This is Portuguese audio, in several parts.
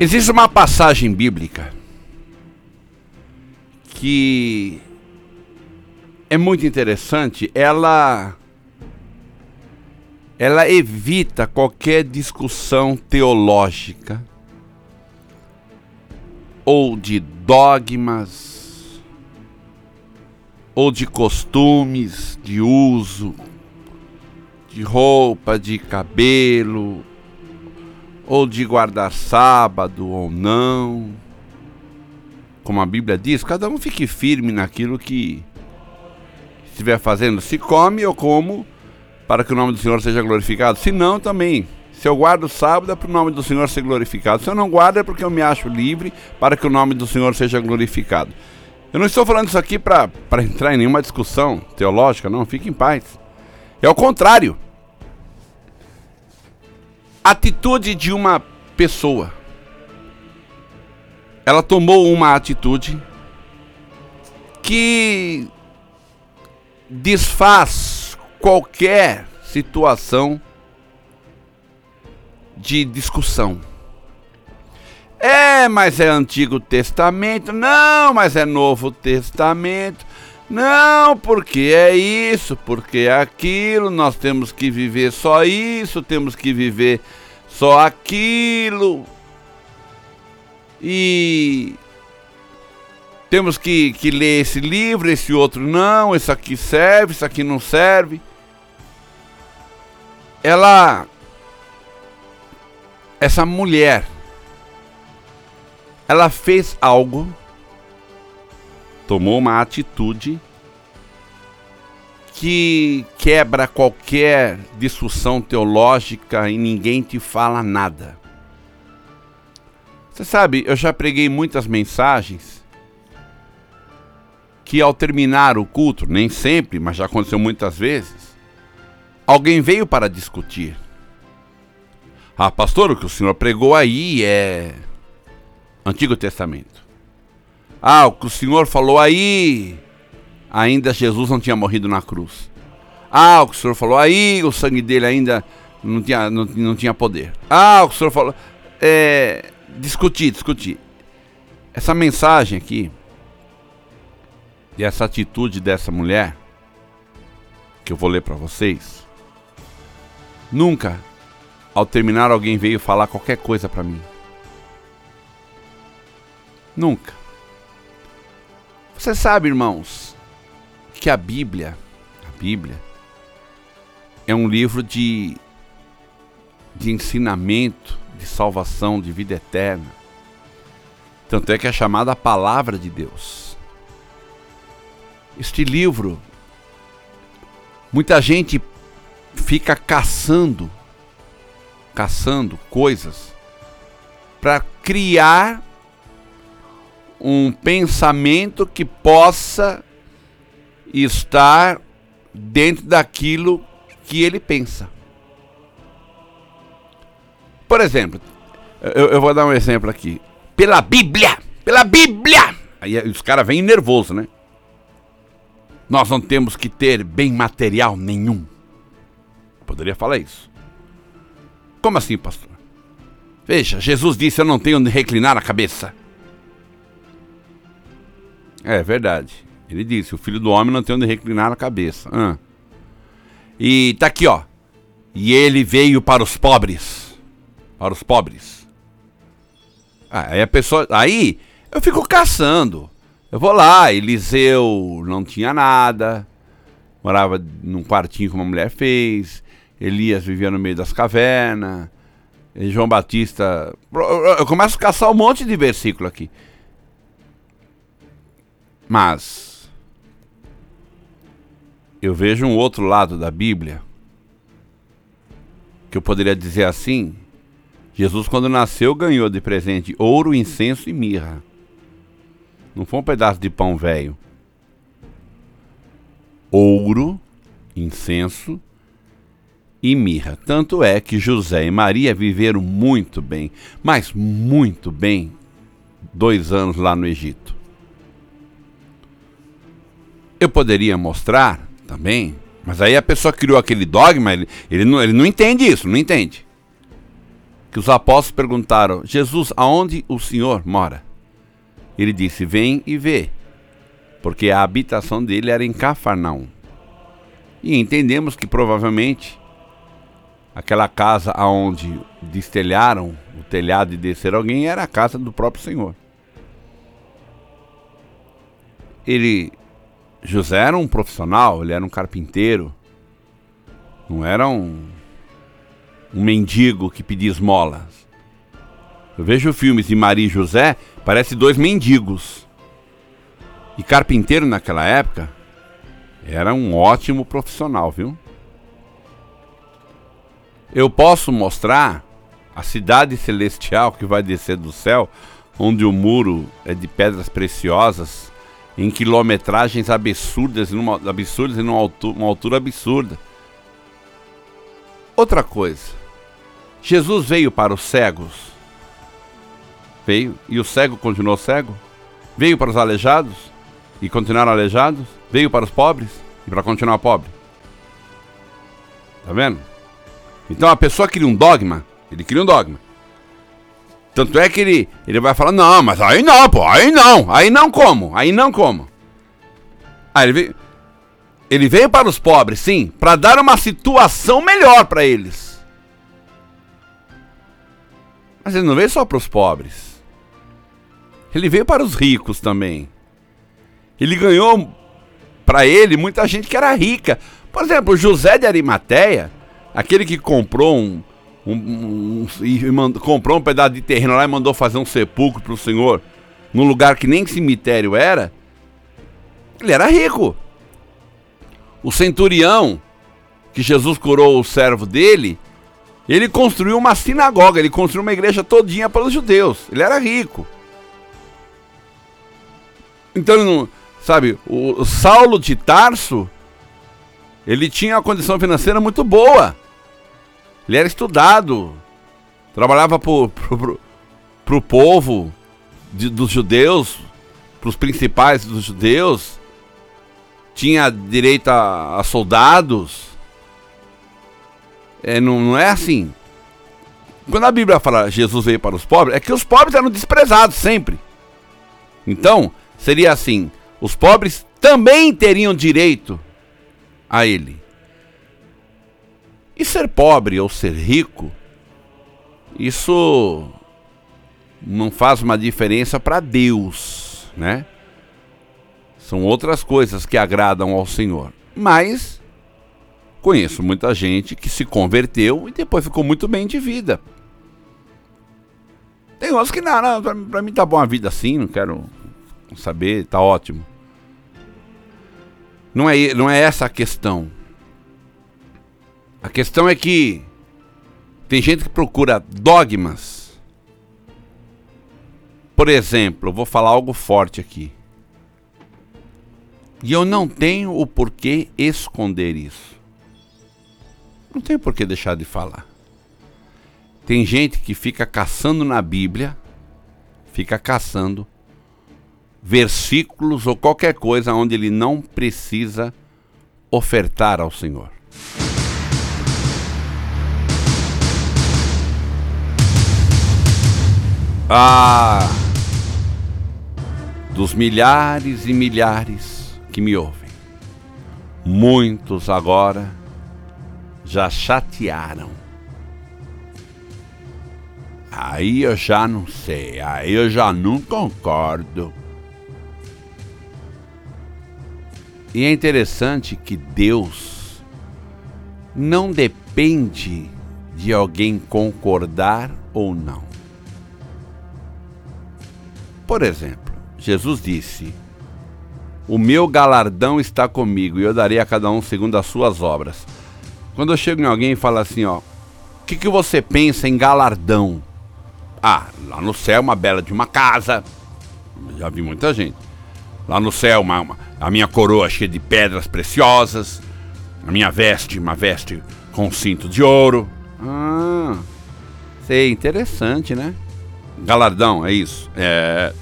Existe uma passagem bíblica que é muito interessante. Ela ela evita qualquer discussão teológica ou de dogmas ou de costumes de uso de roupa, de cabelo, ou de guardar sábado ou não. Como a Bíblia diz, cada um fique firme naquilo que estiver fazendo. Se come, eu como, para que o nome do Senhor seja glorificado. Se não, também. Se eu guardo o sábado, é para o nome do Senhor ser glorificado. Se eu não guardo, é porque eu me acho livre, para que o nome do Senhor seja glorificado. Eu não estou falando isso aqui para entrar em nenhuma discussão teológica, não. Fique em paz. É ao contrário atitude de uma pessoa. Ela tomou uma atitude que desfaz qualquer situação de discussão. É, mas é Antigo Testamento. Não, mas é Novo Testamento. Não, porque é isso, porque é aquilo, nós temos que viver só isso, temos que viver só aquilo. E temos que, que ler esse livro, esse outro não, esse aqui serve, isso aqui não serve. Ela, essa mulher, ela fez algo tomou uma atitude que quebra qualquer discussão teológica e ninguém te fala nada. Você sabe, eu já preguei muitas mensagens que ao terminar o culto, nem sempre, mas já aconteceu muitas vezes, alguém veio para discutir. Ah, pastor, o que o senhor pregou aí é Antigo Testamento. Ah, o que o Senhor falou aí, ainda Jesus não tinha morrido na cruz. Ah, o que o Senhor falou aí, o sangue dele ainda não tinha, não, não tinha poder. Ah, o que o Senhor falou. É, discutir, discutir. Essa mensagem aqui, e essa atitude dessa mulher, que eu vou ler para vocês, nunca, ao terminar, alguém veio falar qualquer coisa para mim. Nunca. Você sabe, irmãos, que a Bíblia, a Bíblia é um livro de de ensinamento, de salvação, de vida eterna. Tanto é que é chamada a palavra de Deus. Este livro muita gente fica caçando caçando coisas para criar um pensamento que possa estar dentro daquilo que ele pensa. Por exemplo, eu, eu, vou dar um exemplo aqui. Pela Bíblia! Pela Bíblia! Aí os caras vêm nervoso, né? Nós não temos que ter bem material nenhum. Poderia falar isso. Como assim, pastor? Veja, Jesus disse: Eu não tenho onde reclinar a cabeça. É verdade. Ele disse: o filho do homem não tem onde reclinar a cabeça. Ah. E tá aqui, ó. E ele veio para os pobres. Para os pobres. Ah, aí a pessoa. Aí eu fico caçando. Eu vou lá, Eliseu não tinha nada. Morava num quartinho que uma mulher fez. Elias vivia no meio das cavernas. João Batista. Eu começo a caçar um monte de versículo aqui. Mas eu vejo um outro lado da Bíblia que eu poderia dizer assim: Jesus, quando nasceu, ganhou de presente ouro, incenso e mirra. Não foi um pedaço de pão velho. Ouro, incenso e mirra. Tanto é que José e Maria viveram muito bem, mas muito bem, dois anos lá no Egito. Eu poderia mostrar também, mas aí a pessoa criou aquele dogma, ele, ele, não, ele não entende isso, não entende. que os apóstolos perguntaram: Jesus, aonde o Senhor mora? Ele disse: Vem e vê, porque a habitação dele era em Cafarnaum. E entendemos que provavelmente aquela casa aonde destelharam o telhado e desceram alguém era a casa do próprio Senhor. Ele José era um profissional, ele era um carpinteiro, não era um, um mendigo que pedia esmolas. Eu vejo filmes de Maria e José, parece dois mendigos. E carpinteiro naquela época era um ótimo profissional, viu? Eu posso mostrar a cidade celestial que vai descer do céu, onde o muro é de pedras preciosas, em quilometragens absurdas, numa, absurdas e numa altura, uma altura absurda. Outra coisa, Jesus veio para os cegos. Veio e o cego continuou cego. Veio para os aleijados e continuaram aleijados. Veio para os pobres e para continuar pobre. Tá vendo? Então a pessoa cria um dogma. Ele cria um dogma. Tanto é que ele, ele vai falar: não, mas aí não, pô, aí não, aí não como, aí não como. Aí ele veio, ele veio para os pobres, sim, para dar uma situação melhor para eles. Mas ele não veio só para os pobres. Ele veio para os ricos também. Ele ganhou para ele muita gente que era rica. Por exemplo, José de Arimateia, aquele que comprou um, um, um, e mandou, comprou um pedaço de terreno lá e mandou fazer um sepulcro para o Senhor, num lugar que nem cemitério era, ele era rico. O centurião, que Jesus curou o servo dele, ele construiu uma sinagoga, ele construiu uma igreja todinha para os judeus. Ele era rico. Então, sabe, o Saulo de Tarso, ele tinha uma condição financeira muito boa. Ele era estudado. Trabalhava para o povo de, dos judeus, para os principais dos judeus. Tinha direito a, a soldados. É, não, não é assim. Quando a Bíblia fala Jesus veio para os pobres, é que os pobres eram desprezados sempre. Então, seria assim: os pobres também teriam direito a ele. E ser pobre ou ser rico, isso não faz uma diferença para Deus, né? São outras coisas que agradam ao Senhor. Mas Conheço muita gente que se converteu e depois ficou muito bem de vida. Tem outros que não, não mim tá bom a vida assim, não quero saber, tá ótimo. Não é, não é essa a questão. A questão é que tem gente que procura dogmas. Por exemplo, eu vou falar algo forte aqui. E eu não tenho o porquê esconder isso. Não tem por que deixar de falar. Tem gente que fica caçando na Bíblia, fica caçando versículos ou qualquer coisa onde ele não precisa ofertar ao Senhor. Ah, dos milhares e milhares que me ouvem, muitos agora já chatearam. Aí eu já não sei, aí eu já não concordo. E é interessante que Deus não depende de alguém concordar ou não. Por exemplo, Jesus disse: O meu galardão está comigo e eu darei a cada um segundo as suas obras. Quando eu chego em alguém e falo assim, ó, o que, que você pensa em galardão? Ah, lá no céu uma bela de uma casa. Já vi muita gente. Lá no céu uma, uma, a minha coroa cheia de pedras preciosas. A minha veste, uma veste com cinto de ouro. Ah, sei, interessante, né? Galardão, é isso. É,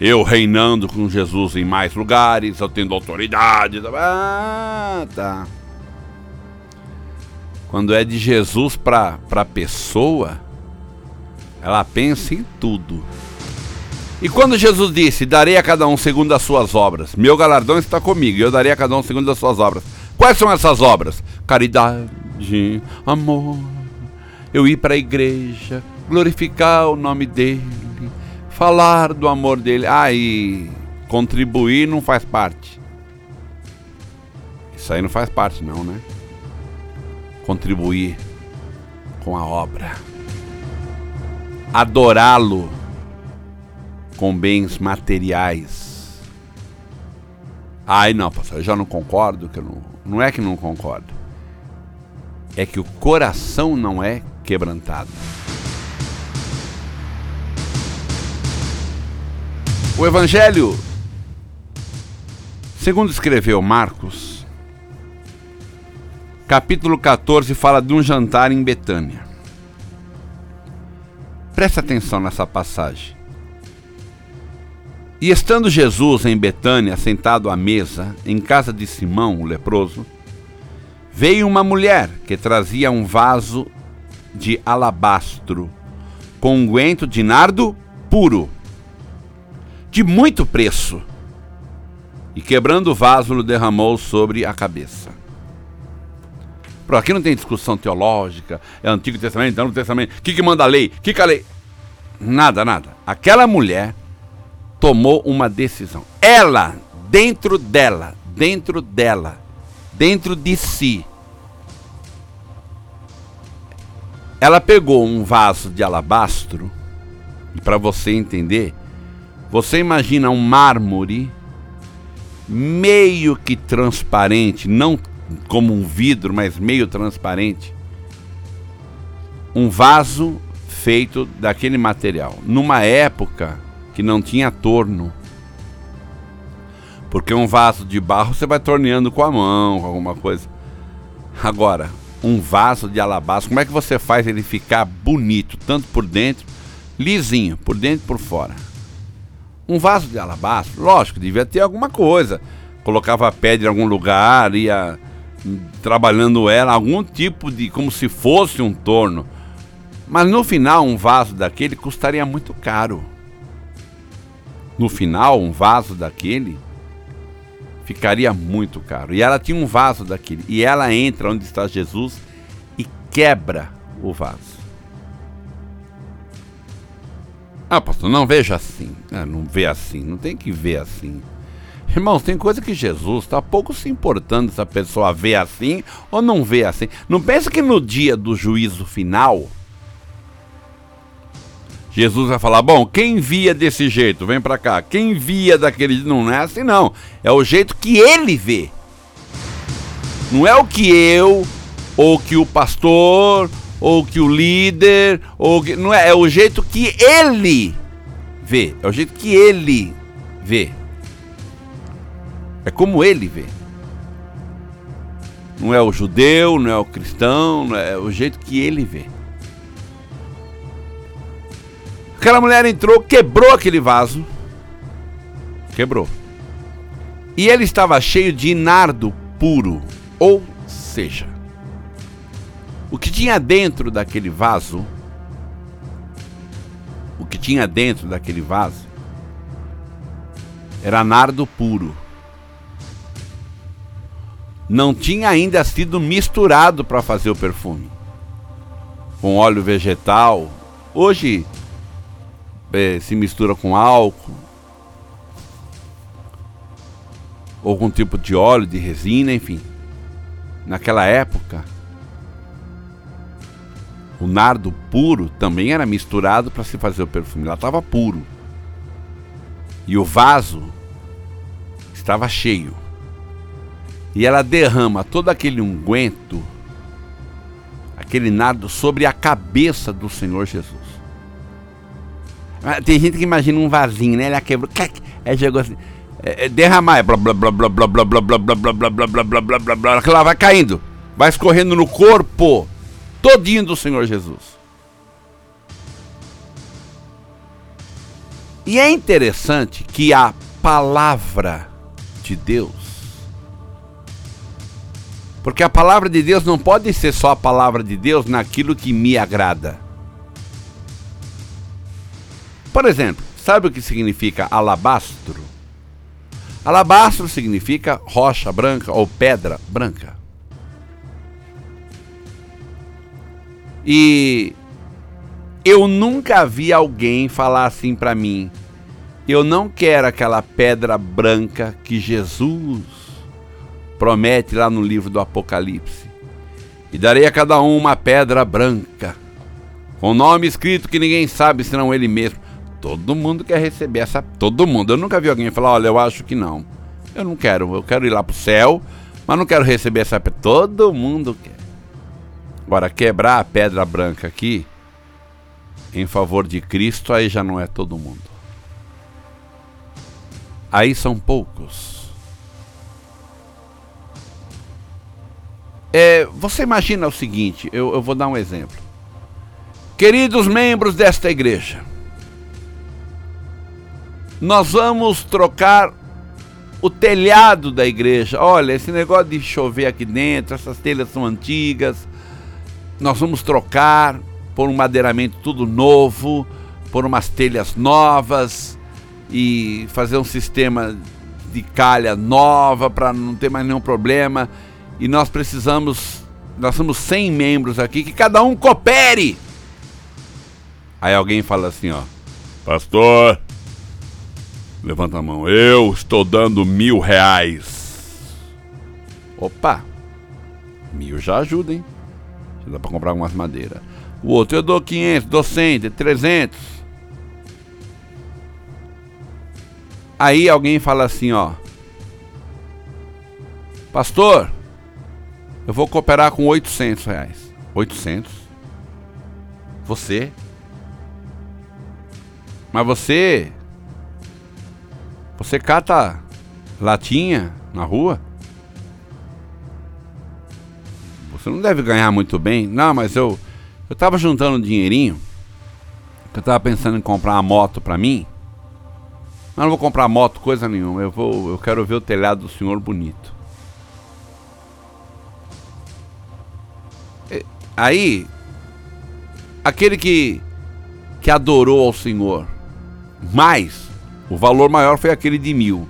eu reinando com Jesus em mais lugares, eu tendo autoridade. Ah, tá. Quando é de Jesus para a pessoa, Ela pensa em tudo. E quando Jesus disse: Darei a cada um segundo as suas obras, meu galardão está comigo, eu darei a cada um segundo as suas obras. Quais são essas obras? Caridade, amor, eu ir para a igreja, glorificar o nome dele, falar do amor dele. Ah, e contribuir não faz parte. Isso aí não faz parte, não, né? Contribuir com a obra. Adorá-lo com bens materiais. Ai, não, pastor, eu já não concordo, que não, não é que não concordo. É que o coração não é quebrantado. O evangelho, segundo escreveu Marcos, capítulo 14 fala de um jantar em Betânia. Presta atenção nessa passagem. E estando Jesus em Betânia, sentado à mesa, em casa de Simão, o leproso, veio uma mulher que trazia um vaso de alabastro com unguento de nardo puro, de muito preço, e quebrando o vaso, derramou sobre a cabeça. Por aqui não tem discussão teológica, é Antigo Testamento, é Novo Testamento, o que, que manda a lei, o que, que a lei. Nada, nada. Aquela mulher tomou uma decisão. Ela, dentro dela, dentro dela, dentro de si, ela pegou um vaso de alabastro, e para você entender, você imagina um mármore meio que transparente, não como um vidro, mas meio transparente. Um vaso feito daquele material. Numa época que não tinha torno. Porque um vaso de barro você vai torneando com a mão, com alguma coisa. Agora, um vaso de alabastro, como é que você faz ele ficar bonito, tanto por dentro, lisinho, por dentro e por fora? Um vaso de alabastro, lógico, devia ter alguma coisa. Colocava a pedra em algum lugar, ia trabalhando ela, algum tipo de. como se fosse um torno. Mas no final, um vaso daquele custaria muito caro no final, um vaso daquele ficaria muito caro. E ela tinha um vaso daquele. E ela entra onde está Jesus e quebra o vaso. Ah, pastor, não veja assim. Ah, não vê assim. Não tem que ver assim. Irmãos, tem coisa que Jesus está pouco se importando se a pessoa vê assim ou não vê assim. Não pensa que no dia do juízo final Jesus vai falar: bom, quem via desse jeito, vem para cá. Quem via daquele. Não é assim, não. É o jeito que ele vê. Não é o que eu, ou que o pastor, ou que o líder, ou que. Não é, é o jeito que ele vê. É o jeito que ele vê. É como ele vê. Não é o judeu, não é o cristão, é, é o jeito que ele vê. Aquela mulher entrou, quebrou aquele vaso. Quebrou. E ele estava cheio de nardo puro. Ou seja, o que tinha dentro daquele vaso, o que tinha dentro daquele vaso, era nardo puro. Não tinha ainda sido misturado para fazer o perfume com óleo vegetal. Hoje é, se mistura com álcool, ou algum tipo de óleo, de resina, enfim. Naquela época, o nardo puro também era misturado para se fazer o perfume. Lá estava puro. E o vaso estava cheio. E ela derrama todo aquele unguento, aquele nardo, sobre a cabeça do Senhor Jesus. Tem gente que imagina um vasinho, né? Ela quebrou, aí jogou assim, é, derramar, blá blá blá blá blá blá blá blá blá blá blá blá blá blá blá blá blá aquilo lá vai caindo, vai escorrendo no corpo todinho do Senhor Jesus. E é interessante que a palavra de Deus, porque a palavra de Deus não pode ser só a palavra de Deus naquilo que me agrada. Por exemplo, sabe o que significa alabastro? Alabastro significa rocha branca ou pedra branca. E eu nunca vi alguém falar assim para mim: eu não quero aquela pedra branca que Jesus promete lá no livro do Apocalipse. E darei a cada um uma pedra branca, com nome escrito que ninguém sabe senão ele mesmo. Todo mundo quer receber essa. Todo mundo. Eu nunca vi alguém falar: olha, eu acho que não. Eu não quero. Eu quero ir lá pro céu, mas não quero receber essa pedra. Todo mundo quer. Agora, quebrar a pedra branca aqui, em favor de Cristo, aí já não é todo mundo. Aí são poucos. É, você imagina o seguinte: eu, eu vou dar um exemplo. Queridos membros desta igreja, nós vamos trocar o telhado da igreja. Olha, esse negócio de chover aqui dentro, essas telhas são antigas. Nós vamos trocar por um madeiramento tudo novo, por umas telhas novas e fazer um sistema de calha nova para não ter mais nenhum problema. E nós precisamos, nós somos 100 membros aqui, que cada um coopere. Aí alguém fala assim, ó, pastor, levanta a mão, eu estou dando mil reais. Opa, mil já ajuda, hein? Dá para comprar algumas madeiras. O outro, eu dou 500, dou 100, 300. Aí alguém fala assim, ó, pastor, eu vou cooperar com 800 reais. 800? Você? Mas você. Você cata latinha na rua? Você não deve ganhar muito bem. Não, mas eu. Eu tava juntando dinheirinho. Eu tava pensando em comprar uma moto pra mim. Mas não vou comprar moto, coisa nenhuma. Eu vou. Eu quero ver o telhado do senhor bonito. Aí, aquele que, que adorou ao Senhor, mais, o valor maior foi aquele de mil.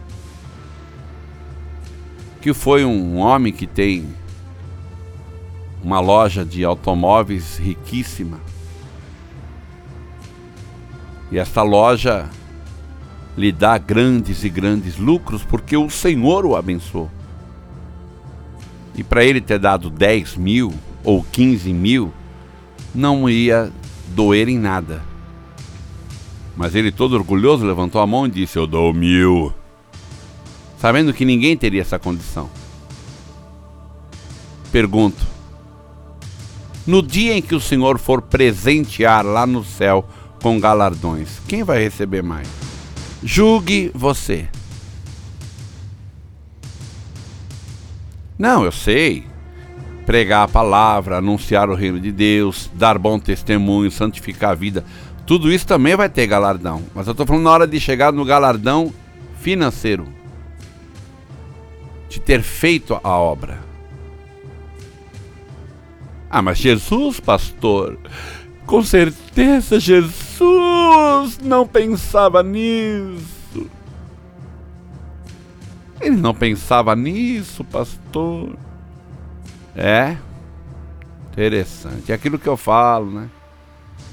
Que foi um homem que tem uma loja de automóveis riquíssima. E esta loja lhe dá grandes e grandes lucros porque o Senhor o abençoou. E para ele ter dado 10 mil, ou 15 mil, não ia doer em nada. Mas ele, todo orgulhoso, levantou a mão e disse: Eu dou mil. Sabendo que ninguém teria essa condição. Pergunto: No dia em que o Senhor for presentear lá no céu com galardões, quem vai receber mais? Julgue você. Não, eu sei pregar a palavra, anunciar o reino de Deus, dar bom testemunho, santificar a vida. Tudo isso também vai ter galardão. Mas eu estou falando na hora de chegar no galardão financeiro. De ter feito a obra. Ah, mas Jesus, pastor, com certeza Jesus não pensava nisso. Ele não pensava nisso, pastor. É. Interessante. É aquilo que eu falo, né?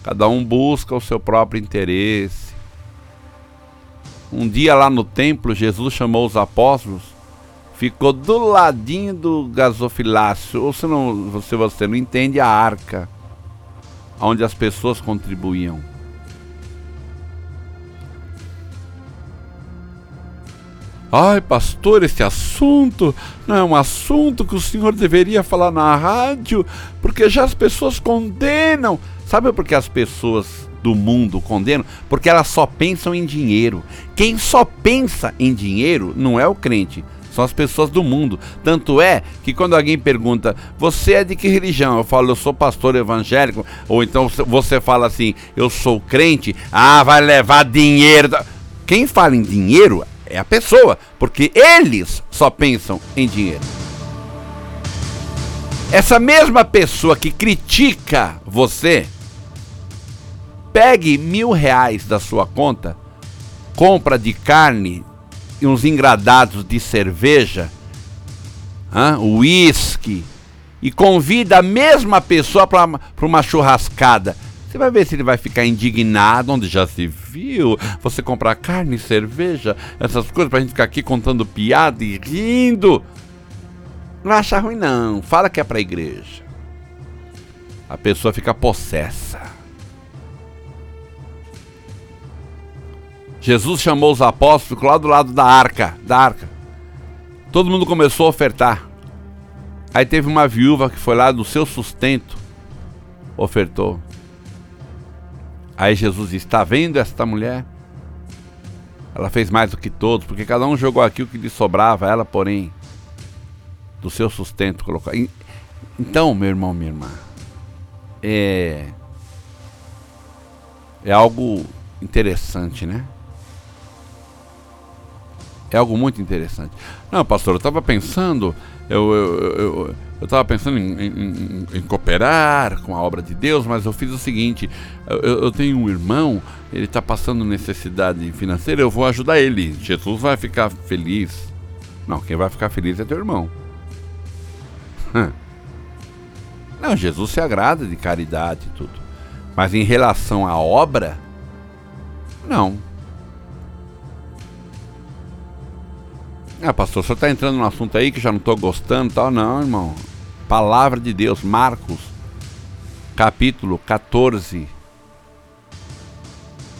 Cada um busca o seu próprio interesse. Um dia lá no templo, Jesus chamou os apóstolos, ficou do ladinho do gasofilácio, ou se, não, se você não entende, a arca, onde as pessoas contribuíam. Ai, pastor, esse assunto não é um assunto que o senhor deveria falar na rádio, porque já as pessoas condenam. Sabe por que as pessoas do mundo condenam? Porque elas só pensam em dinheiro. Quem só pensa em dinheiro não é o crente, são as pessoas do mundo. Tanto é que quando alguém pergunta, você é de que religião? Eu falo, eu sou pastor evangélico. Ou então você fala assim, eu sou crente. Ah, vai levar dinheiro. Quem fala em dinheiro é a pessoa, porque eles só pensam em dinheiro. Essa mesma pessoa que critica você pegue mil reais da sua conta, compra de carne uns engradados de cerveja, uísque, e convida a mesma pessoa para uma churrascada. Você vai ver se ele vai ficar indignado, onde já se viu você comprar carne, cerveja, essas coisas pra gente ficar aqui contando piada e rindo. Não acha ruim não, fala que é pra igreja. A pessoa fica possessa. Jesus chamou os apóstolos lá do lado da arca, da arca. Todo mundo começou a ofertar. Aí teve uma viúva que foi lá do seu sustento, ofertou. Aí Jesus disse: Está vendo esta mulher? Ela fez mais do que todos, porque cada um jogou aqui o que lhe sobrava, ela, porém, do seu sustento colocou. Então, meu irmão, minha irmã, é. É algo interessante, né? É algo muito interessante. Não, pastor, eu estava pensando, eu, eu, eu, eu pensando em, em, em, cooperar com a obra de Deus, mas eu fiz o seguinte: eu, eu tenho um irmão, ele está passando necessidade financeira, eu vou ajudar ele. Jesus vai ficar feliz. Não, quem vai ficar feliz é teu irmão. Não, Jesus se agrada de caridade e tudo. Mas em relação à obra, não. Ah, pastor, você está entrando num assunto aí que já não estou gostando e tal. Não, irmão. Palavra de Deus, Marcos, capítulo 14.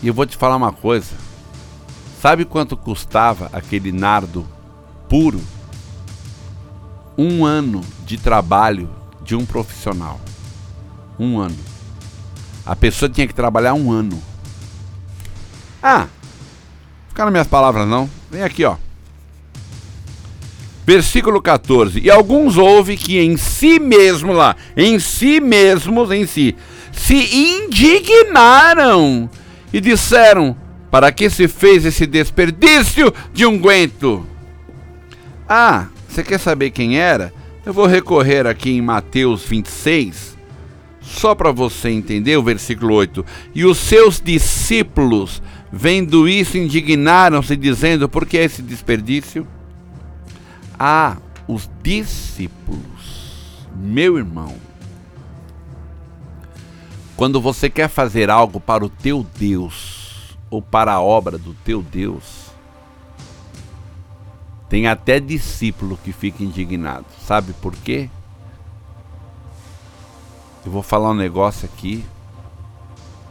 E eu vou te falar uma coisa. Sabe quanto custava aquele nardo puro? Um ano de trabalho de um profissional. Um ano. A pessoa tinha que trabalhar um ano. Ah, ficar nas minhas palavras não. Vem aqui, ó. Versículo 14. E alguns houve que em si mesmo lá, em si mesmos, em si, se indignaram e disseram: Para que se fez esse desperdício de unguento? Ah, você quer saber quem era? Eu vou recorrer aqui em Mateus 26, só para você entender o versículo 8. E os seus discípulos, vendo isso, indignaram-se, dizendo: Por que esse desperdício? A os discípulos. Meu irmão, quando você quer fazer algo para o teu Deus ou para a obra do teu Deus, tem até discípulo que fica indignado. Sabe por quê? Eu vou falar um negócio aqui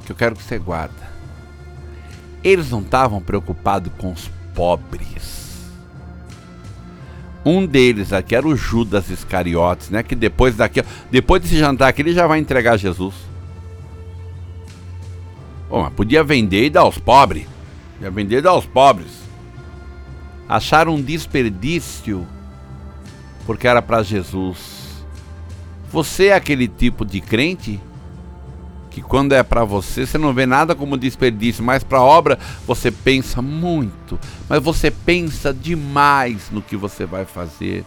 que eu quero que você guarda. Eles não estavam preocupados com os pobres um deles aqui era o Judas Iscariotes, né? Que depois daqui, depois desse jantar aqui, ele já vai entregar Jesus. Bom, mas podia vender e dar aos pobres. Podia vender e dar aos pobres. Acharam um desperdício porque era para Jesus. Você é aquele tipo de crente que quando é para você, você não vê nada como desperdício, mas para obra você pensa muito, mas você pensa demais no que você vai fazer.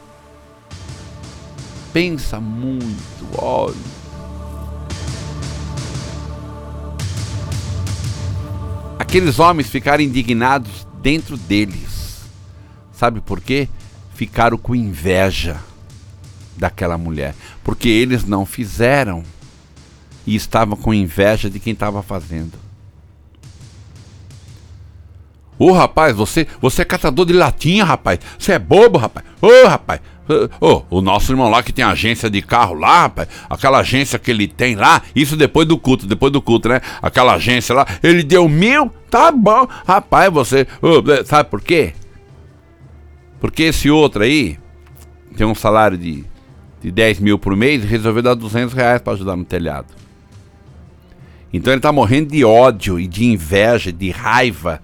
Pensa muito, olha. Aqueles homens ficaram indignados dentro deles. Sabe por quê? Ficaram com inveja daquela mulher, porque eles não fizeram e estavam com inveja de quem estava fazendo. Ô oh, rapaz, você, você é catador de latinha, rapaz. Você é bobo, rapaz. Ô oh, rapaz. Oh, o nosso irmão lá que tem agência de carro lá, rapaz, aquela agência que ele tem lá, isso depois do culto, depois do culto, né? Aquela agência lá, ele deu mil, tá bom, rapaz, você. Oh, sabe por quê? Porque esse outro aí tem um salário de, de 10 mil por mês e resolveu dar 200 reais para ajudar no telhado. Então ele está morrendo de ódio e de inveja, de raiva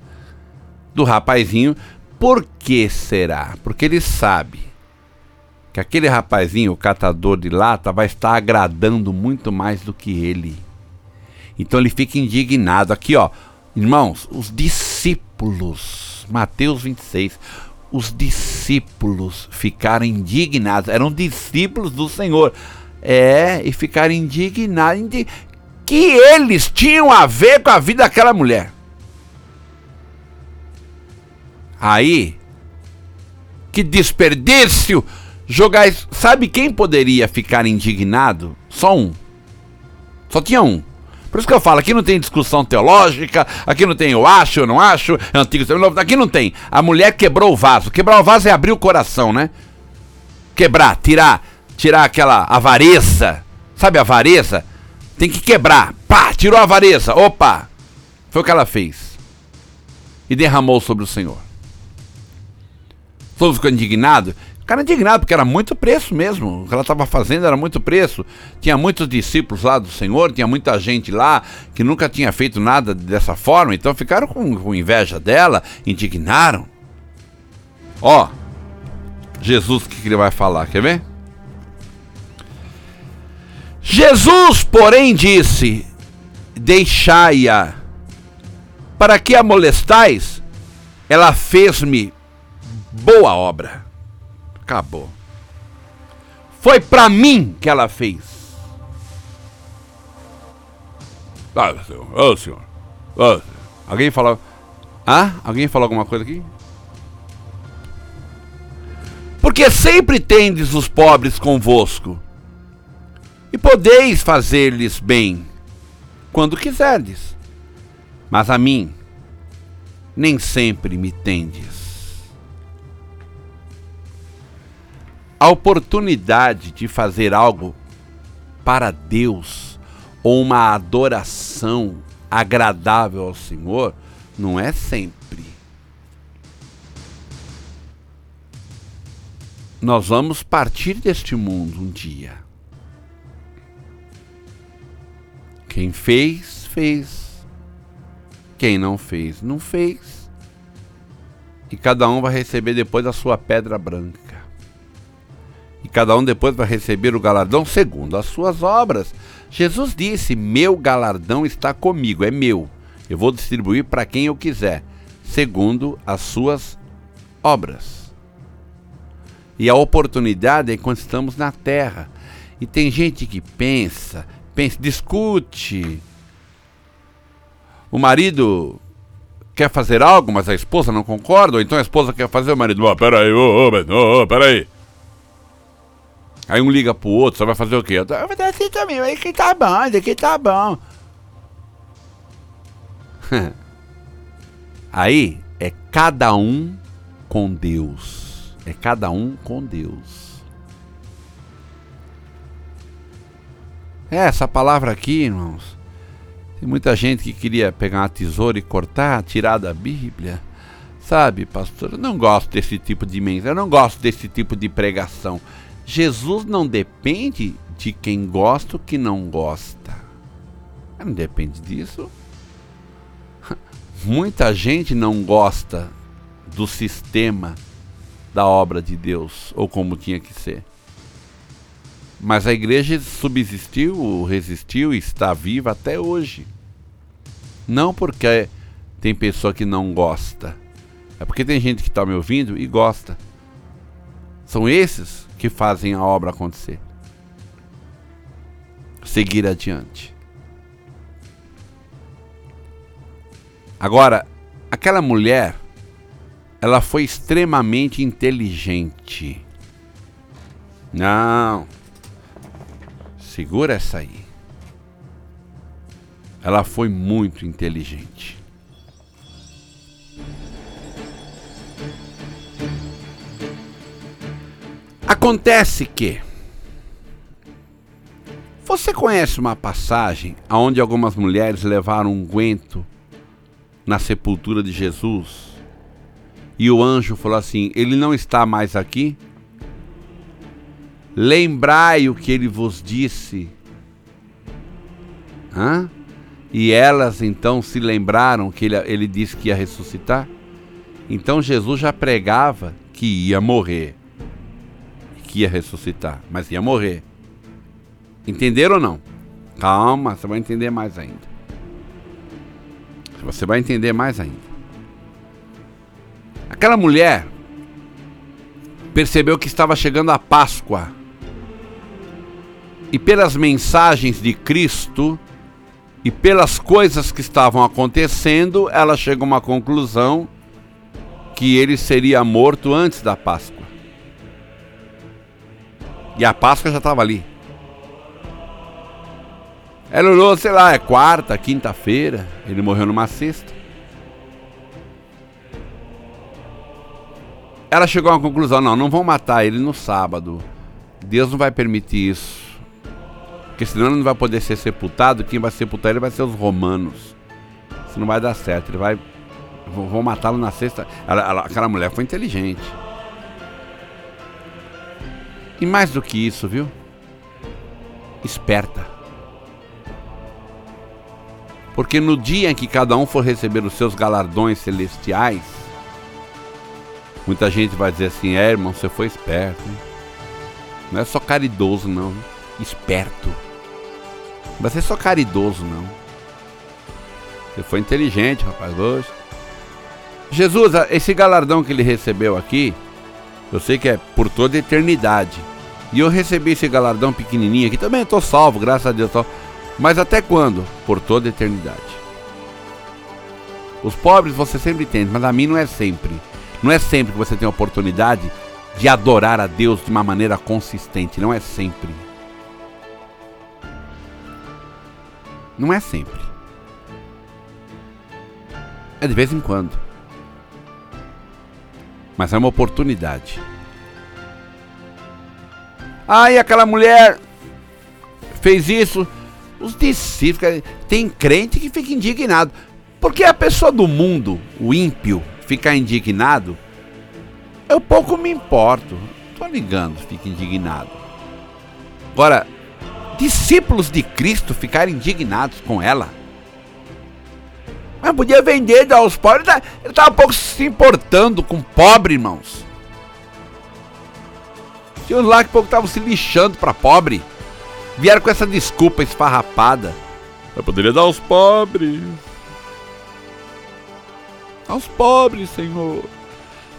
do rapazinho. Por que será? Porque ele sabe que aquele rapazinho, o catador de lata, vai estar agradando muito mais do que ele. Então ele fica indignado. Aqui, ó, irmãos, os discípulos, Mateus 26, os discípulos ficaram indignados, eram discípulos do Senhor. É, e ficaram indignados que eles tinham a ver com a vida daquela mulher? Aí, que desperdício! Jogar. Sabe quem poderia ficar indignado? Só um. Só tinha um. Por isso que eu falo, aqui não tem discussão teológica, aqui não tem eu acho, eu não acho, é antigo, aqui não tem. A mulher quebrou o vaso. Quebrar o vaso é abrir o coração, né? Quebrar, tirar, tirar aquela avareza. Sabe a avareza? Tem que quebrar. Pá, tirou a avareza. Opa! Foi o que ela fez. E derramou sobre o Senhor. Todos ficou indignado. Cara indignado, porque era muito preço mesmo. O que ela estava fazendo era muito preço. Tinha muitos discípulos lá do Senhor, tinha muita gente lá que nunca tinha feito nada dessa forma, então ficaram com, com inveja dela, indignaram. Ó, Jesus, o que, que ele vai falar? Quer ver? Jesus, porém, disse: Deixai-a, para que a molestais? Ela fez-me boa obra. Acabou. Foi para mim que ela fez. Ah, senhor. Oh, senhor. Oh, alguém falou. Ah? Alguém falou alguma coisa aqui? Porque sempre tendes os pobres convosco, e podeis fazer-lhes bem, quando quiserdes. Mas a mim, nem sempre me tendes. a oportunidade de fazer algo para Deus ou uma adoração agradável ao Senhor não é sempre. Nós vamos partir deste mundo um dia. Quem fez, fez. Quem não fez, não fez. E cada um vai receber depois a sua pedra branca e cada um depois vai receber o galardão segundo as suas obras. Jesus disse: Meu galardão está comigo, é meu. Eu vou distribuir para quem eu quiser, segundo as suas obras. E a oportunidade é quando estamos na terra. E tem gente que pensa, pensa, discute. O marido quer fazer algo, mas a esposa não concorda, ou então a esposa quer fazer, o marido, oh, peraí, oh, oh, oh, peraí. Aí um liga pro outro, só vai fazer o quê? Eu vou dar assim também, aí que tá bom, aqui tá bom. aí é cada um com Deus. É cada um com Deus. É, essa palavra aqui, irmãos. Tem muita gente que queria pegar uma tesoura e cortar, tirar da Bíblia. Sabe, pastor, eu não gosto desse tipo de mensagem, eu não gosto desse tipo de pregação. Jesus não depende de quem gosta ou que não gosta. Não depende disso. Muita gente não gosta do sistema da obra de Deus, ou como tinha que ser. Mas a igreja subsistiu, resistiu e está viva até hoje. Não porque tem pessoa que não gosta, é porque tem gente que está me ouvindo e gosta. São esses que fazem a obra acontecer. Seguir adiante. Agora, aquela mulher, ela foi extremamente inteligente. Não. Segura essa aí. Ela foi muito inteligente. Acontece que você conhece uma passagem onde algumas mulheres levaram um guento na sepultura de Jesus e o anjo falou assim: Ele não está mais aqui? Lembrai o que ele vos disse. Hã? E elas então se lembraram que ele, ele disse que ia ressuscitar? Então Jesus já pregava que ia morrer que ia ressuscitar, mas ia morrer. Entenderam ou não? Calma, você vai entender mais ainda. Você vai entender mais ainda. Aquela mulher percebeu que estava chegando a Páscoa. E pelas mensagens de Cristo, E pelas coisas que estavam acontecendo, ela chega a uma conclusão que ele seria morto antes da Páscoa. E a Páscoa já estava ali. Ela olhou, sei lá, é quarta, quinta-feira. Ele morreu numa sexta. Ela chegou a uma conclusão: não, não vão matar ele no sábado. Deus não vai permitir isso. Porque senão ele não vai poder ser sepultado. Quem vai sepultar ele vai ser os romanos. Isso não vai dar certo. Ele vai. Vão matá-lo na sexta. Ela, ela, aquela mulher foi inteligente. E mais do que isso, viu? Esperta. Porque no dia em que cada um for receber os seus galardões celestiais, muita gente vai dizer assim: é, irmão, você foi esperto. Hein? Não é só caridoso, não. Esperto. Vai ser só caridoso, não. Você foi inteligente, rapaz, hoje. Jesus, esse galardão que ele recebeu aqui, eu sei que é por toda a eternidade. E eu recebi esse galardão pequenininho aqui, também estou salvo, graças a Deus. Mas até quando? Por toda a eternidade. Os pobres você sempre tem, mas a mim não é sempre. Não é sempre que você tem a oportunidade de adorar a Deus de uma maneira consistente. Não é sempre. Não é sempre. É de vez em quando. Mas é uma oportunidade. Ah, e aquela mulher fez isso. Os discípulos, tem crente que fica indignado. Porque a pessoa do mundo, o ímpio, ficar indignado, eu pouco me importo. Tô ligando, fica indignado. Agora, discípulos de Cristo ficarem indignados com ela. Mas podia vender, dar aos pobres. Ele estava um pouco se importando com pobre, irmãos. Tinha uns lá que pouco estavam se lixando para pobre. Vieram com essa desculpa esfarrapada. Eu poderia dar aos pobres. Aos pobres, Senhor.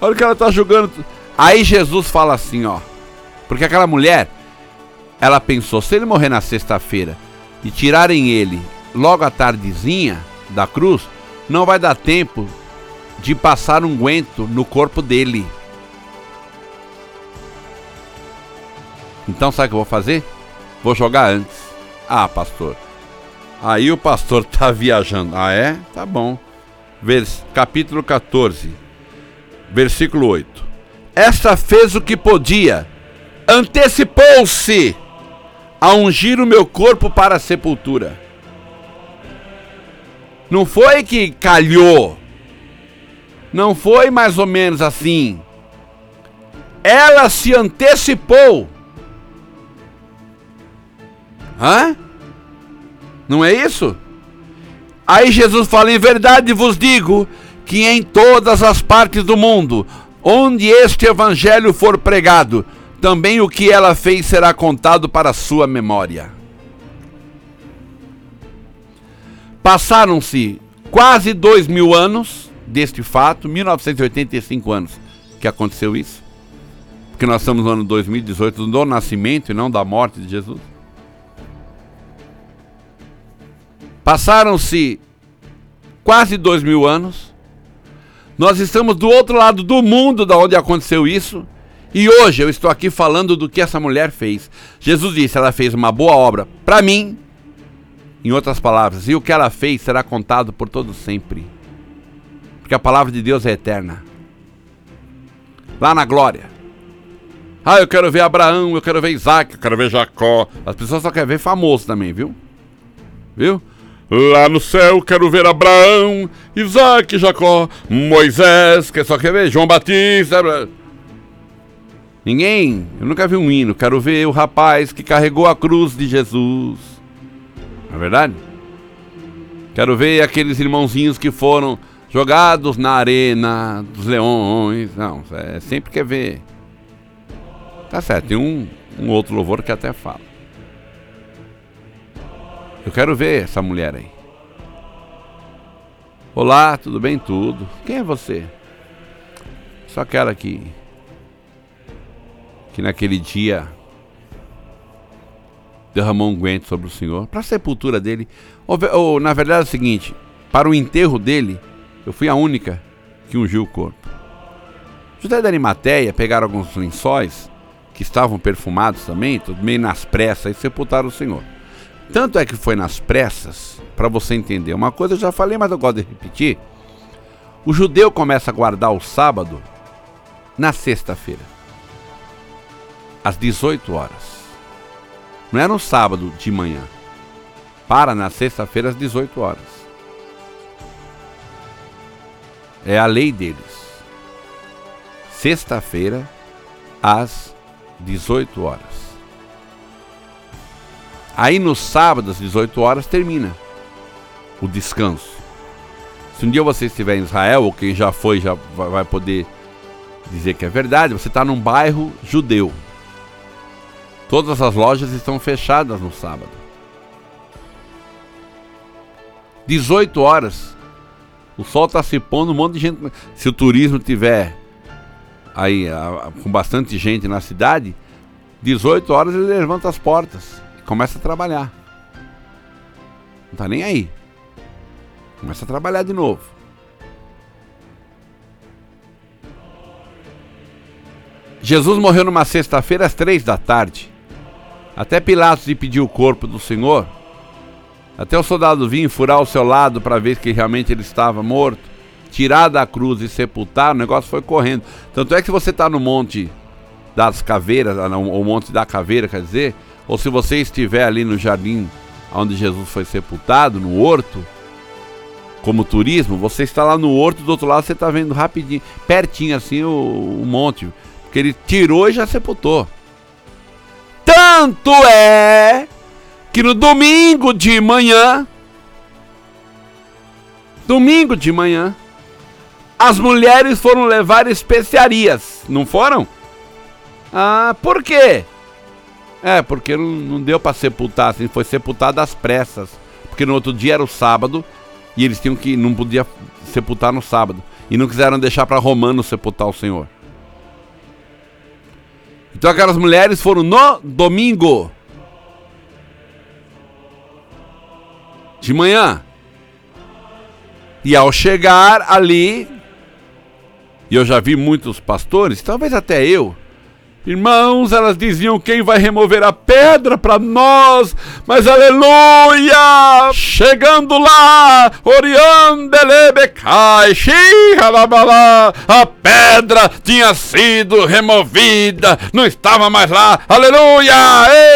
Olha o que ela está julgando. Aí Jesus fala assim, ó. Porque aquela mulher, ela pensou, se ele morrer na sexta-feira e tirarem ele logo à tardezinha da cruz, não vai dar tempo de passar um guento no corpo dele. Então sabe o que eu vou fazer? Vou jogar antes. Ah, pastor. Aí o pastor tá viajando. Ah, é? Tá bom. Vers capítulo 14, versículo 8. Esta fez o que podia, antecipou-se a ungir o meu corpo para a sepultura. Não foi que calhou. Não foi mais ou menos assim. Ela se antecipou Hã? Não é isso? Aí Jesus fala: Em verdade vos digo que em todas as partes do mundo, onde este evangelho for pregado, também o que ela fez será contado para sua memória. Passaram-se quase dois mil anos deste fato, 1985 anos que aconteceu isso, porque nós estamos no ano 2018 do nascimento e não da morte de Jesus. Passaram-se quase dois mil anos. Nós estamos do outro lado do mundo da onde aconteceu isso. E hoje eu estou aqui falando do que essa mulher fez. Jesus disse: ela fez uma boa obra para mim. Em outras palavras, e o que ela fez será contado por todo sempre. Porque a palavra de Deus é eterna. Lá na glória. Ah, eu quero ver Abraão, eu quero ver Isaac, eu quero ver Jacó. As pessoas só querem ver famoso também, viu? Viu? Lá no céu quero ver Abraão, Isaac, Jacó, Moisés, que só quer ver João Batista. Ninguém, eu nunca vi um hino. Quero ver o rapaz que carregou a cruz de Jesus. Não é verdade? Quero ver aqueles irmãozinhos que foram jogados na arena dos leões. Não, é, sempre quer ver. Tá certo, tem um, um outro louvor que até fala. Eu quero ver essa mulher aí. Olá, tudo bem? Tudo. Quem é você? Só aquela que. Que naquele dia derramou um guento sobre o Senhor. Para a sepultura dele, ou, ou, na verdade é o seguinte, para o enterro dele, eu fui a única que ungiu o corpo. José da Arimateia pegaram alguns lençóis que estavam perfumados também, meio nas pressas, e sepultaram o Senhor. Tanto é que foi nas pressas, para você entender. Uma coisa eu já falei, mas eu gosto de repetir. O judeu começa a guardar o sábado na sexta-feira, às 18 horas. Não é no sábado de manhã. Para na sexta-feira às 18 horas. É a lei deles. Sexta-feira às 18 horas. Aí no sábado às 18 horas termina o descanso. Se um dia você estiver em Israel, ou quem já foi já vai poder dizer que é verdade, você está num bairro judeu. Todas as lojas estão fechadas no sábado. 18 horas. O sol está se pondo, um monte de gente. Se o turismo tiver aí com bastante gente na cidade, 18 horas ele levanta as portas e começa a trabalhar. Não está nem aí. Começa a trabalhar de novo. Jesus morreu numa sexta-feira às três da tarde. Até Pilatos lhe pediu o corpo do Senhor. Até o soldado vir furar o seu lado para ver que realmente ele estava morto. Tirar da cruz e sepultar, o negócio foi correndo. Tanto é que se você está no monte das caveiras, ah, o monte da caveira, quer dizer, ou se você estiver ali no jardim onde Jesus foi sepultado, no horto, como turismo, você está lá no horto, do outro lado você está vendo rapidinho, pertinho assim o, o monte, porque ele tirou e já sepultou. Tanto é que no domingo de manhã, domingo de manhã, as mulheres foram levar especiarias, não foram? Ah, por quê? É, porque não, deu para sepultar, assim, foi sepultado às pressas. Porque no outro dia era o sábado e eles tinham que não podia sepultar no sábado e não quiseram deixar para romanos sepultar o Senhor. Então aquelas mulheres foram no domingo. De manhã. E ao chegar ali, e eu já vi muitos pastores, talvez até eu, Irmãos, elas diziam quem vai remover a pedra para nós, mas aleluia! Chegando lá, Oriandelebecai, a pedra tinha sido removida, não estava mais lá, aleluia!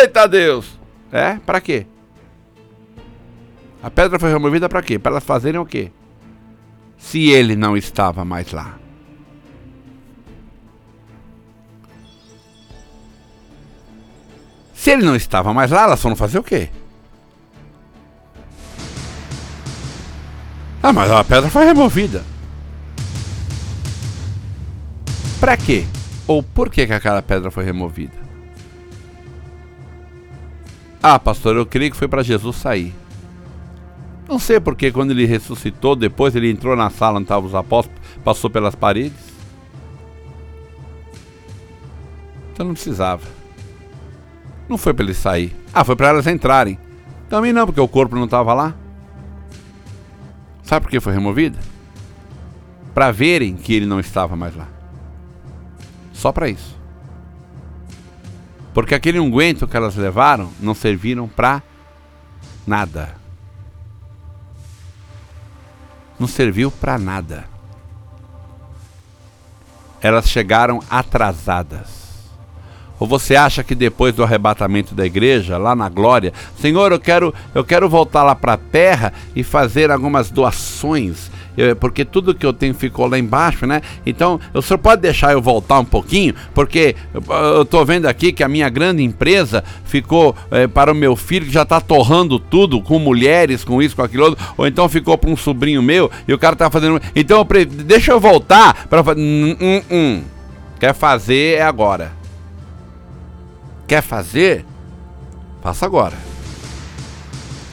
Eita Deus! É? Para quê? A pedra foi removida para quê? Para elas fazerem o quê? Se ele não estava mais lá. Se ele não estava mais lá, elas foram fazer o quê? Ah, mas a pedra foi removida. Para quê? Ou por que, que aquela pedra foi removida? Ah, pastor, eu creio que foi para Jesus sair. Não sei porque quando ele ressuscitou, depois ele entrou na sala onde estavam os apóstolos, passou pelas paredes. Então não precisava. Não foi para ele sair. Ah, foi para elas entrarem. Também não, porque o corpo não estava lá. Sabe por que foi removida? Para verem que ele não estava mais lá. Só para isso. Porque aquele unguento que elas levaram não serviram para nada. Não serviu para nada. Elas chegaram atrasadas. Ou você acha que depois do arrebatamento da igreja, lá na glória, Senhor, eu quero, eu quero voltar lá para a terra e fazer algumas doações, porque tudo que eu tenho ficou lá embaixo, né? Então, o senhor pode deixar eu voltar um pouquinho, porque eu estou vendo aqui que a minha grande empresa ficou é, para o meu filho que já está torrando tudo com mulheres, com isso, com aquilo outro, ou então ficou para um sobrinho meu e o cara está fazendo. Então, eu deixa eu voltar para. Hum, hum, hum. Quer fazer é agora. Quer fazer? Faça agora.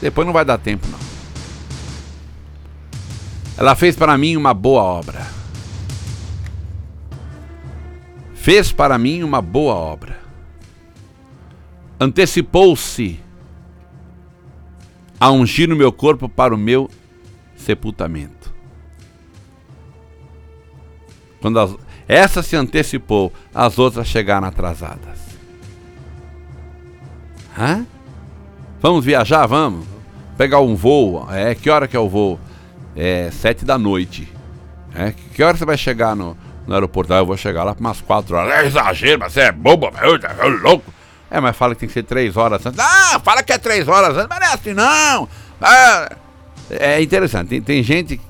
Depois não vai dar tempo, não. Ela fez para mim uma boa obra. Fez para mim uma boa obra. Antecipou-se a ungir o meu corpo para o meu sepultamento. Quando as, essa se antecipou, as outras chegaram atrasadas. Hã? Vamos viajar? Vamos. Pegar um voo. É, que hora que é o voo? É sete da noite. É, que hora você vai chegar no, no aeroporto? Ah, eu vou chegar lá para umas quatro horas. É exagero, mas você é bobo, é louco. É, mas fala que tem que ser três horas antes. Ah, fala que é três horas antes, mas não é assim não. Ah, é interessante. Tem, tem gente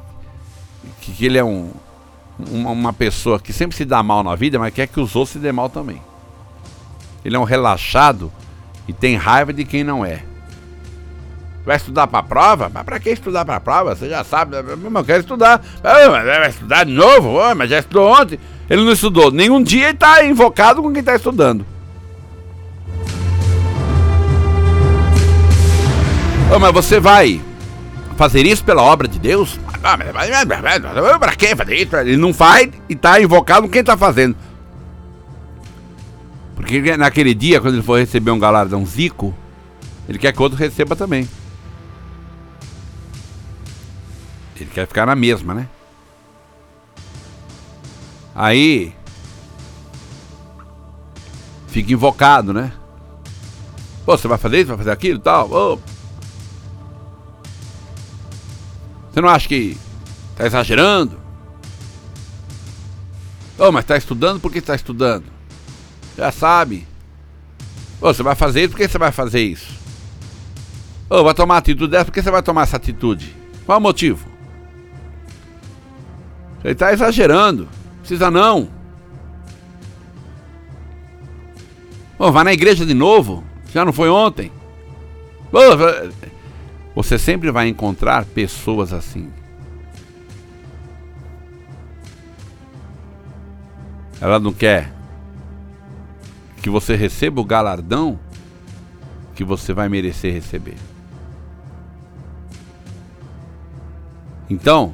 que, que ele é um, uma, uma pessoa que sempre se dá mal na vida, mas quer que os outros se dê mal também. Ele é um relaxado e tem raiva de quem não é. Vai estudar para a prova? Mas para que estudar para a prova? Você já sabe. Mas eu quero estudar. Ah, vai estudar de novo? Oh, mas já estudou ontem. Ele não estudou. Nenhum dia ele está invocado com quem está estudando. Oh, mas você vai fazer isso pela obra de Deus? Ah, para que fazer isso? Ele não faz e está invocado com quem está fazendo. Porque naquele dia, quando ele for receber um galardão zico, ele quer que outro receba também. Ele quer ficar na mesma, né? Aí. Fica invocado, né? Pô, você vai fazer isso, vai fazer aquilo e tal? Ô. Você não acha que tá exagerando? Ô, mas tá estudando por que tá estudando? Já sabe. Ô, você vai fazer isso, por que você vai fazer isso? Ô, vai tomar atitude dessa, por que você vai tomar essa atitude? Qual o motivo? Ele está exagerando. Precisa não. Pô, vai na igreja de novo. Já não foi ontem. Pô, você sempre vai encontrar pessoas assim. Ela não quer que você receba o galardão que você vai merecer receber. Então,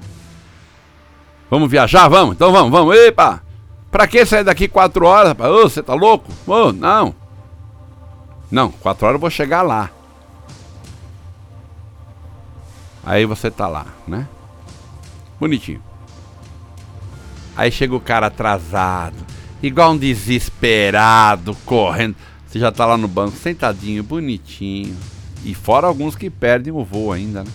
Vamos viajar? Vamos? Então vamos, vamos. Epa! Pra que sair daqui quatro horas, rapaz? Ô, você tá louco? Ô, não. Não, quatro horas eu vou chegar lá. Aí você tá lá, né? Bonitinho. Aí chega o cara atrasado, igual um desesperado, correndo. Você já tá lá no banco, sentadinho, bonitinho. E fora alguns que perdem o voo ainda, né?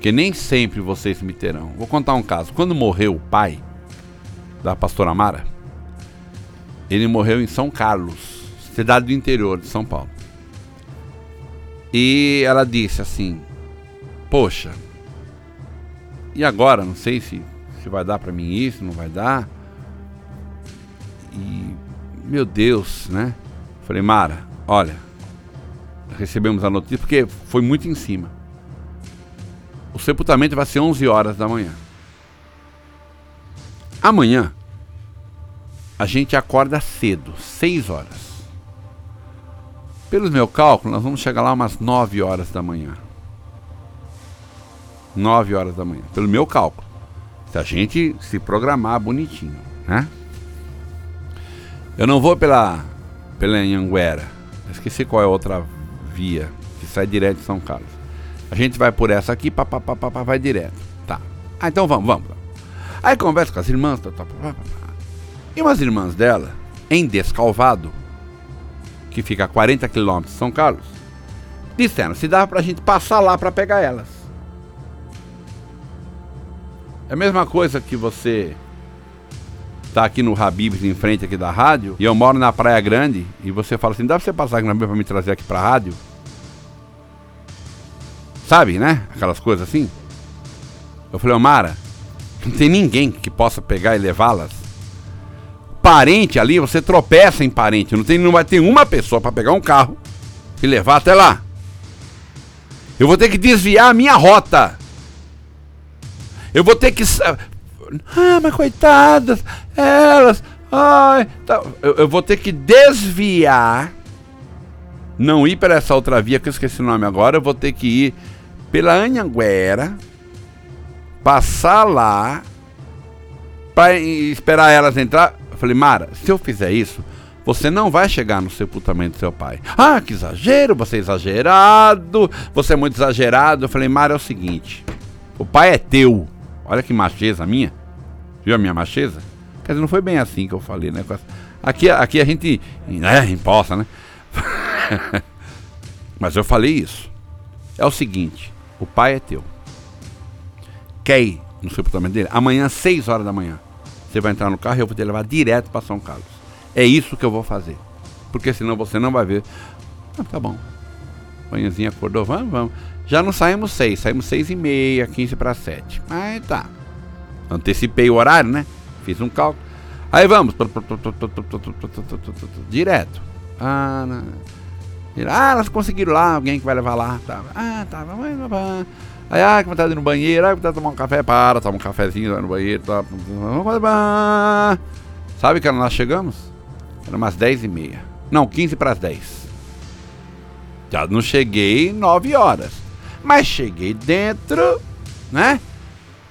que nem sempre vocês me terão. Vou contar um caso. Quando morreu o pai da pastora Mara, ele morreu em São Carlos, cidade do interior de São Paulo. E ela disse assim: Poxa, e agora? Não sei se, se vai dar para mim isso, não vai dar. E, meu Deus, né? Falei, Mara, olha, recebemos a notícia porque foi muito em cima. O sepultamento vai ser 11 horas da manhã. Amanhã, a gente acorda cedo, 6 horas. Pelos meus cálculos, nós vamos chegar lá umas 9 horas da manhã. 9 horas da manhã, pelo meu cálculo. Se a gente se programar bonitinho, né? Eu não vou pela pela Anhanguera. Esqueci qual é a outra via que sai direto de São Carlos. A gente vai por essa aqui, papapá, vai direto. Tá. Ah, então vamos, vamos. Aí conversa com as irmãs, tá, tá, tá, e umas irmãs dela, em Descalvado, que fica a 40 quilômetros de São Carlos, disseram se dava pra gente passar lá para pegar elas. É a mesma coisa que você tá aqui no Habibs, em frente aqui da rádio, e eu moro na Praia Grande, e você fala assim, dá pra você passar aqui na minha pra me trazer aqui pra rádio? Sabe, né? Aquelas coisas assim. Eu falei, Mara, não tem ninguém que possa pegar e levá-las. Parente ali, você tropeça em parente. Não, tem, não vai ter uma pessoa para pegar um carro e levar até lá. Eu vou ter que desviar a minha rota. Eu vou ter que. Ah, mas coitadas, elas. Ai, tá. eu, eu vou ter que desviar. Não ir para essa outra via que eu esqueci o nome agora. Eu vou ter que ir pela Anhanguera, passar lá, para esperar elas entrar. Eu falei, Mara, se eu fizer isso, você não vai chegar no sepultamento do seu pai. Ah, que exagero, você é exagerado, você é muito exagerado. Eu falei, Mara, é o seguinte: o pai é teu. Olha que macheza minha. Viu a minha macheza? Quer dizer, não foi bem assim que eu falei, né? Aqui, aqui a gente né, imposta, né? Mas eu falei isso. É o seguinte: o pai é teu. Quer ir no sepultamento dele? Amanhã, às 6 horas da manhã. Você vai entrar no carro e eu vou te levar direto para São Carlos. É isso que eu vou fazer. Porque senão você não vai ver. Ah, tá bom. Manhãzinha acordou, vamos, vamos. Já não saímos seis, saímos seis e meia, quinze para sete. Aí tá. Antecipei o horário, né? Fiz um cálculo. Aí vamos. Direto. Ah. Ah, elas conseguiram lá, alguém que vai levar lá. Tá. Ah, tá. Aí, ah, que vontade de ir no banheiro, ah, que vontade de tomar um café, para, toma um cafezinho lá no banheiro. Tá. Sabe que nós chegamos? Era umas 10 e meia. Não, 15 para as 10. Já não cheguei 9 horas. Mas cheguei dentro, né?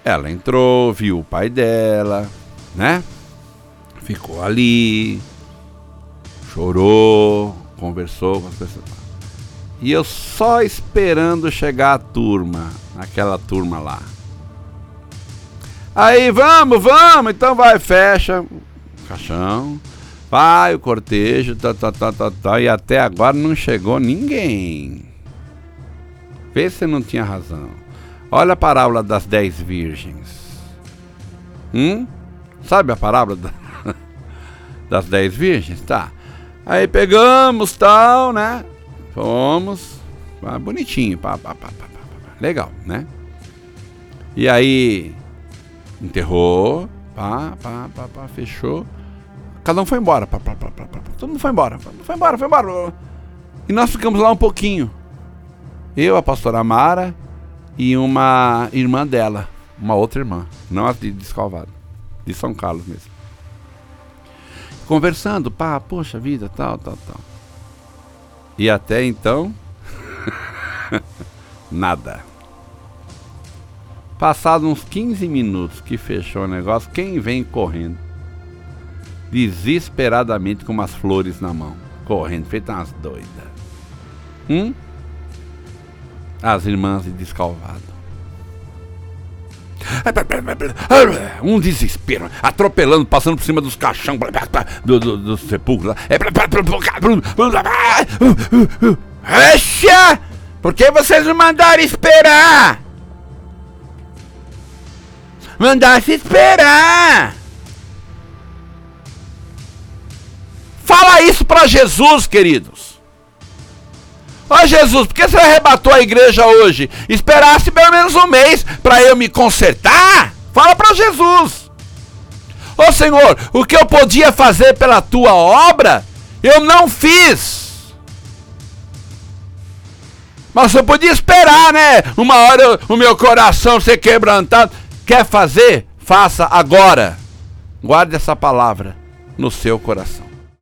Ela entrou, viu o pai dela, né? Ficou ali, chorou, conversou com as pessoas. E eu só esperando chegar a turma, aquela turma lá. Aí, vamos, vamos, então vai, fecha caixão, vai o cortejo, tá, tá, tá, tá, tá, e até agora não chegou ninguém. Vê se não tinha razão. Olha a parábola das dez virgens. Hum? Sabe a parábola da, das dez virgens? Tá. Aí pegamos tal, né? Fomos. Ah, bonitinho. Pá, pá, pá, Legal, né? E aí enterrou. Pá, pá, pá, pá, fechou. Cada um foi embora. Pá, pá, pá, pá, pá. Todo mundo foi embora. Foi embora, foi embora. E nós ficamos lá um pouquinho. Eu, a pastora Mara e uma irmã dela, uma outra irmã, não a de Descalvado, de São Carlos mesmo. Conversando, pá, poxa vida, tal, tal, tal. E até então, nada. Passados uns 15 minutos que fechou o negócio, quem vem correndo? Desesperadamente com umas flores na mão. Correndo, feita umas doidas. Hum? As irmãs de Descalvado. Um desespero, atropelando, passando por cima dos caixão do, do, do sepulcro. Por que vocês não mandaram esperar? Mandasse esperar. Fala isso para Jesus, queridos. Ó Jesus, por que você arrebatou a igreja hoje? Esperasse pelo menos um mês para eu me consertar? Fala para Jesus. Ô Senhor, o que eu podia fazer pela tua obra, eu não fiz. Mas você podia esperar, né? Uma hora o meu coração ser quebrantado. Quer fazer? Faça agora. Guarde essa palavra no seu coração.